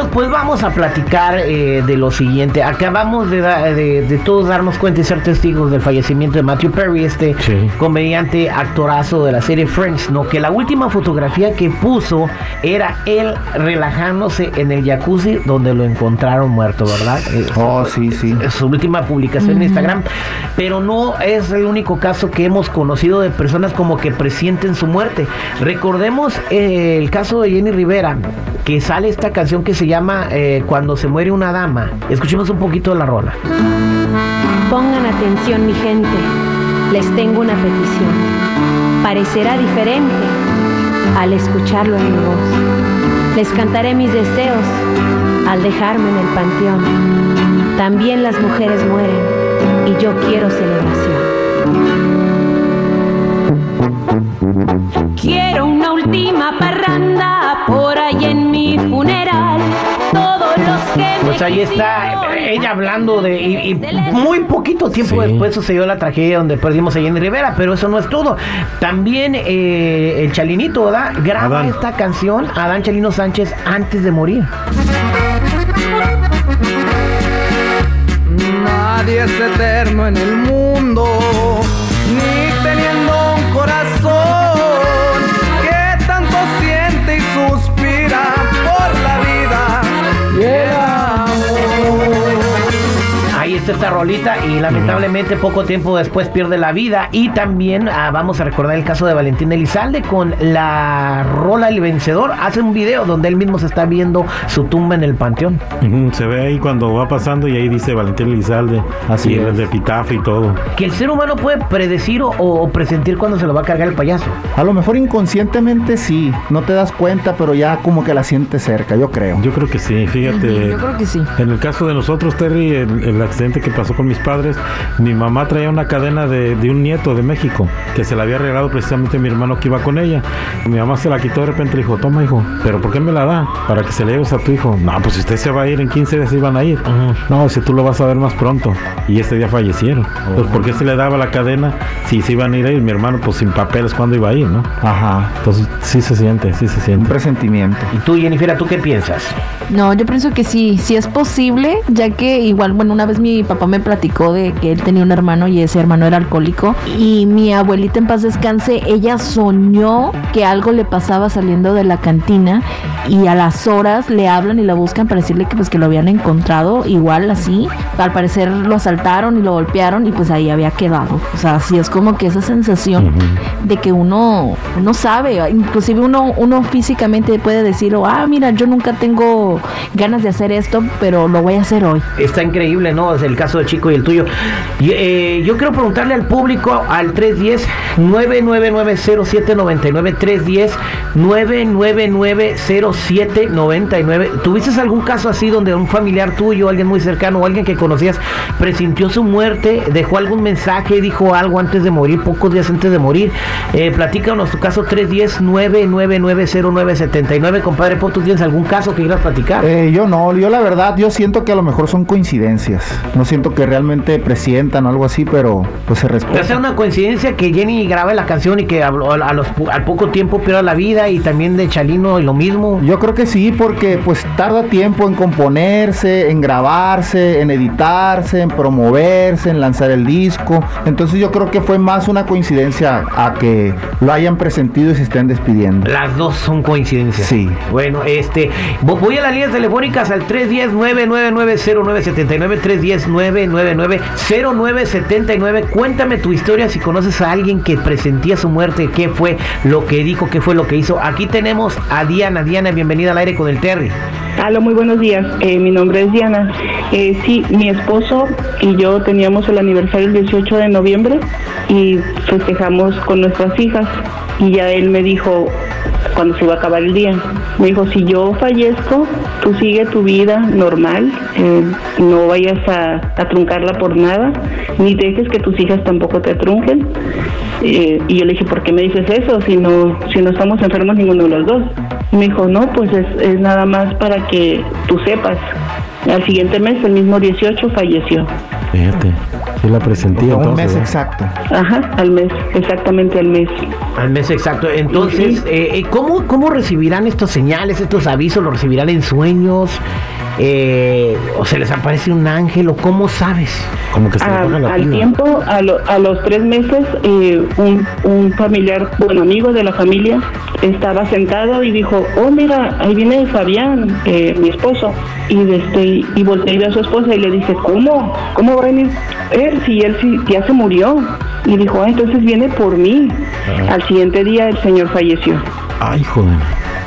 muchachos, pues vamos a platicar eh, de lo siguiente. Acabamos de, de, todos darnos cuenta y ser testigos del fallecimiento de Matthew Perry, este comediante actorazo de la serie Friends, ¿no? Que la última fotografía que puso era él relajándose en el jacuzzi donde lo encontraron muerto, ¿verdad? Eh, oh, sí, sí. Es su última publicación en Instagram. Pero no es el único caso que hemos conocido de personas como que presienten su muerte. Recordemos eh, el caso de Jenny Rivera, que sale esta canción que se llama eh, Cuando se muere una dama. Escuchemos un poquito de la rola. Pongan atención mi gente, les tengo una petición. Parecerá diferente al escucharlo en mi voz. Les cantaré mis deseos al dejarme en el panteón. También las mujeres mueren y yo quiero celebración. Quiero una última Pues ahí está ella hablando de. Y, muy poquito tiempo después sucedió la tragedia donde perdimos a Jenny Rivera, pero eso no es todo. También eh, el Chalinito, ¿verdad? Graba esta canción, Adán Chalino Sánchez, antes de morir. Rolita y lamentablemente poco tiempo después pierde la vida. Y también ah, vamos a recordar el caso de Valentín Elizalde con la rola El Vencedor. Hace un video donde él mismo se está viendo su tumba en el panteón. se ve ahí cuando va pasando y ahí dice Valentín Elizalde, así el de epitafio y todo. Que el ser humano puede predecir o, presentir cuando se lo va a cargar el payaso. A lo mejor inconscientemente sí, no te das cuenta, pero ya como que la sientes cerca, yo creo. Yo creo que sí, fíjate. yo creo que sí. En el caso de nosotros, Terry, el accidente que pasó con mis padres, mi mamá traía una cadena de, un nieto de México que se la había regalado precisamente mi hermano que iba con ella. Mi mamá se la quitó de repente le dijo, toma hijo, pero ¿por qué me la da? Para que se le lleves a tu hijo. No, pues si usted se va a ir en 15 días iban a ir. No, si tú lo vas a ver más pronto. Y este día fallecieron. Pues ¿por qué se le daba la cadena si se iban a ir a ir? Mi hermano pues sin papeles, ¿cuándo iba a ir, no? Ajá. Entonces sí se siente, sí se siente. Un presentimiento. ¿Y tú, Jennifer, tú qué piensas? No, yo pienso que sí, sí es posible, ya que igual, bueno, una vez mi mi papá me platicó de que él tenía un hermano y ese hermano era alcohólico. Y mi abuelita en paz descanse, ella soñó que algo le pasaba saliendo de la cantina y a las horas le hablan y la buscan para decirle que pues que lo habían encontrado igual así. Al parecer lo asaltaron y lo golpearon y pues ahí había quedado. O sea, así es como que esa sensación de que uno, uno sabe, inclusive uno, uno físicamente puede decir, ah, mira, yo nunca tengo ganas de hacer esto, pero lo voy a hacer hoy. Está increíble, ¿no? el caso de Chico y el tuyo. Eh, yo quiero preguntarle al público al 310-999-0799, 310-999-0799. ¿Tuviste algún caso así donde un familiar tuyo, alguien muy cercano o alguien que conocías presintió su muerte, dejó algún mensaje, dijo algo antes de morir, pocos días antes de morir? Eh, platícanos tu caso 310-999-0979. Compadre ¿tú ¿tienes algún caso que quieras platicar? Eh, yo no, yo la verdad, yo siento que a lo mejor son coincidencias. No siento que realmente presientan o algo así, pero pues se respeta. sea una coincidencia que Jenny grabe la canción y que a, los, al poco tiempo pierda la vida y también de Chalino lo mismo. Yo creo que sí, porque pues tarda tiempo en componerse, en grabarse, en editarse, en promoverse, en lanzar el disco. Entonces yo creo que fue más una coincidencia a que lo hayan presentido y se estén despidiendo. Las dos son coincidencias. Sí. Bueno, este, voy a las líneas telefónicas al 310 999 0979 310 999-0979. Cuéntame tu historia si conoces a alguien que presentía su muerte, qué fue lo que dijo, qué fue lo que hizo. Aquí tenemos a Diana. Diana, bienvenida al aire con el Terry. Hola, muy buenos días. Eh, mi nombre es Diana. Eh, sí, mi esposo y yo teníamos el aniversario el 18 de noviembre y festejamos con nuestras hijas. Y ya él me dijo, cuando se iba a acabar el día. Me dijo, si yo fallezco, tú sigue tu vida normal, eh, no vayas a, truncarla por nada, ni dejes que tus hijas tampoco te trunquen. Eh, y yo le dije, ¿por qué me dices eso si no, si no estamos enfermos ninguno de los dos? me dijo, no, pues es, es nada más para que tú sepas Al siguiente mes, el mismo 18, falleció. Fíjate, sí la presentí Un mes exacto. Ajá, al mes, exactamente al mes. Al mes exacto. Entonces, eh, eh, ¿cómo, ¿cómo recibirán estos señales, estos avisos? ¿Los recibirán en sueños? Eh, ¿O se les aparece un ángel? ¿O cómo sabes? Como que se le A- baja la al tiempo, a, lo- a los tres meses, eh, un, un familiar, bueno, amigo de la familia, estaba sentado y dijo, oh, mira, ahí viene Fabián, eh, mi esposo. Y, este, y volteé y ve a su esposa y le dice, ¿cómo? ¿Cómo va a venir él si él sí- ya se murió? Y dijo, ah, entonces viene por mí. Al siguiente día el señor falleció. Ay, joder.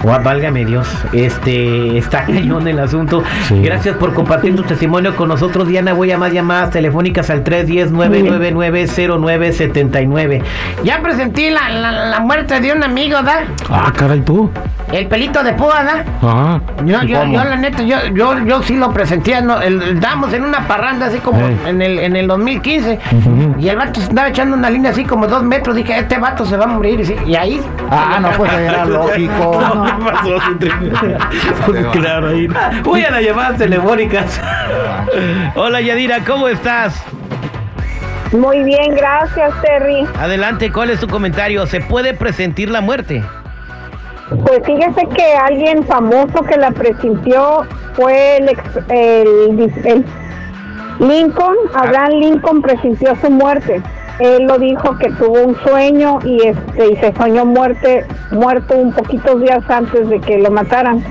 Válgame Dios, este está cañón el asunto. Sí. Gracias por compartir tu testimonio con nosotros, Diana. Voy a más llamadas telefónicas al 310-999-0979. Ya presenté la, la, la muerte de un amigo, ¿da? Ah, caray, tú. El pelito de púa, ¿da? Ah, Yo, yo, yo, la neta, yo, yo, yo sí lo presenté, ¿no? El, estábamos en una parranda así como Ey. en, el, en el 2015 Ujú. y el vato se andaba echando una línea así como dos metros. Dije, este vato se va a morir. Y, sí, y ahí. Ah, no, pues era lógico. ¿qué pasó? Claro, ahí. Voy a las llamadas telefónicas. Hola Yadira, ¿cómo estás? Muy bien, gracias, Terry. Adelante, ¿cuál es tu comentario? ¿Se puede presentir la muerte? Pues fíjese que alguien famoso que la presintió fue el, ex- el, el Lincoln, Abraham Lincoln presintió su muerte. Él lo dijo que tuvo un sueño y este y se soñó muerte muerto un poquitos días antes de que lo mataran.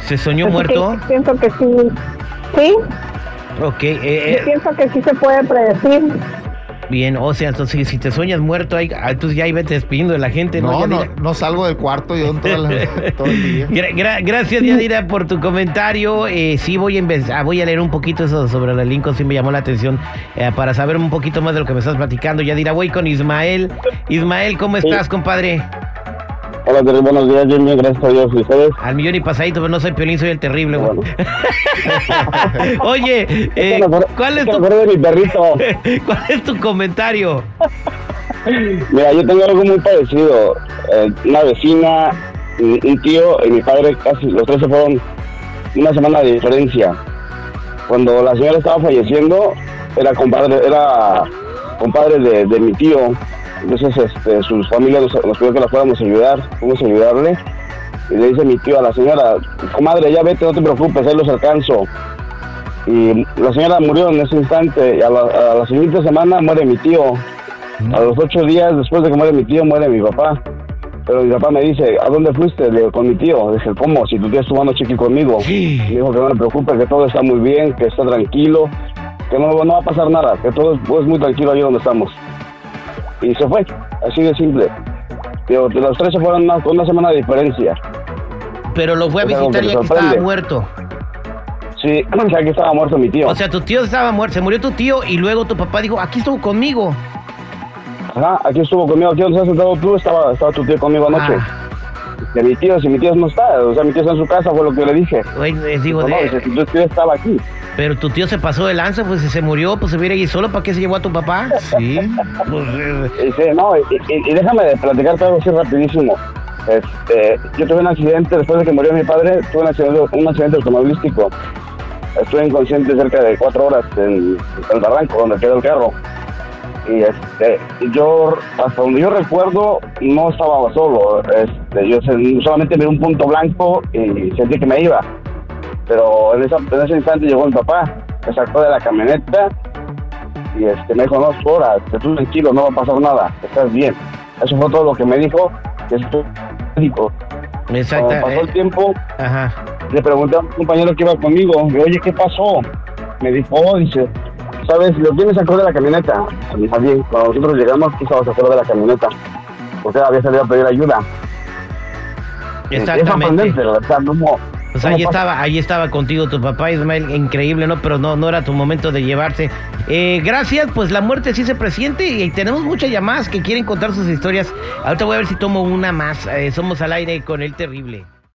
¿Se soñó Así muerto? que pienso que sí. Sí, Ok, eh, yo eh, pienso que sí se puede predecir. Bien, o sea, entonces si te sueñas muerto, ahí, ah, entonces ya ahí vete despidiendo de la gente, ¿no? No, no, salgo del cuarto yo en toda la- todo el día. Gra- gra- gracias Yadira por tu comentario. Eh, sí voy a ah, voy a leer un poquito eso sobre la Lincoln, sí me llamó la atención eh, para saber un poquito más de lo que me estás platicando. Yadira, voy con Ismael. Ismael, ¿cómo estás, compadre? Hola, Terry, buenos días, Jimmy, gracias a Dios. ¿Y ustedes? Al millón y pasadito, pero no soy Piolín, soy el terrible, güey. Bueno. Oye, eh, ¿cuál, es tu, de mi perrito. ¿cuál es tu comentario? Mira, yo tengo algo muy parecido. Eh, una vecina, un un tío y mi padre, casi los tres se fueron una semana de diferencia. Cuando la señora estaba falleciendo, era compadre, era compadre de, de mi tío. Entonces, este, sus familias nos, nos pidió que la fuéramos a ayudar, fuimos a ayudarle. Y le dice mi tío a la señora, comadre, ya vete, no te preocupes, ahí los alcanzo. Y la señora murió en ese instante. Y a la, a la siguiente semana muere mi tío. A los ocho días después de que muere mi tío, muere mi papá. Pero mi papá me dice, ¿a dónde fuiste? Le digo, con mi tío. Dije, ¿cómo? Si tu tío estuvo anoche aquí conmigo. Me dijo que no me preocupe, que todo está muy bien, que está tranquilo, que no, no va a pasar nada, que todo es, muy tranquilo ahí donde estamos. Y se fue, así de simple. Digo, de los tres se fueron una, con una semana de diferencia. Pero lo fue a visitar ya que estaba muerto. Sí, o sea, que estaba muerto mi tío. O sea, tu tío estaba muerto, se murió tu tío y luego tu papá dijo, aquí estuvo conmigo. Ajá, aquí estuvo conmigo, aquí donde estás sentado tú, estaba, estaba tu tío conmigo anoche. Ah. De mi tío, si mi tío no está, o sea, mi tío está en su casa, fue lo que yo le dije. Les digo, No, no, dice, si tu tío estaba aquí. pero tu tío se pasó de lanza, pues si se murió, pues se hubiera ido solo, ¿para qué se llevó a tu papá? Sí. Pues, eh, Y dice, no, y, y- déjame platicarte algo así rapidísimo. Este, yo tuve un accidente, después de que murió mi padre, tuve un accidente, un accidente automovilístico. Estuve inconsciente cerca de cuatro horas en el barranco donde quedó el carro. Y este, yo, hasta donde yo recuerdo, no estaba solo. Este, yo sen- solamente vi un punto blanco y sentí que me iba. Pero en, esa, en ese instante llegó mi papá, me sacó de la camioneta y este, me dijo, no, que tú tranquilo, no va a pasar nada, estás bien. Eso fue todo lo que me dijo, que estoy médico. exacta, Cuando pasó el eh, tiempo, ajá. le pregunté a un compañero que iba conmigo, dije, oye, ¿qué pasó? Me dijo, oh, dice, ¿sabes? Lo tienes afuera de la camioneta. Me dijo, bien, cuando nosotros llegamos, estabas afuera de la camioneta. Usted había salido a pedir ayuda. Exactamente. Pues ¿Cómo ahí estaba, ahí estaba contigo tu papá Ismael, increíble, ¿no? Pero no, no era tu momento de llevarse. Eh, gracias, pues la muerte sí se presiente y tenemos muchas llamadas que quieren contar sus historias. Ahorita voy a ver si tomo una más. Eh, somos al aire con el terrible.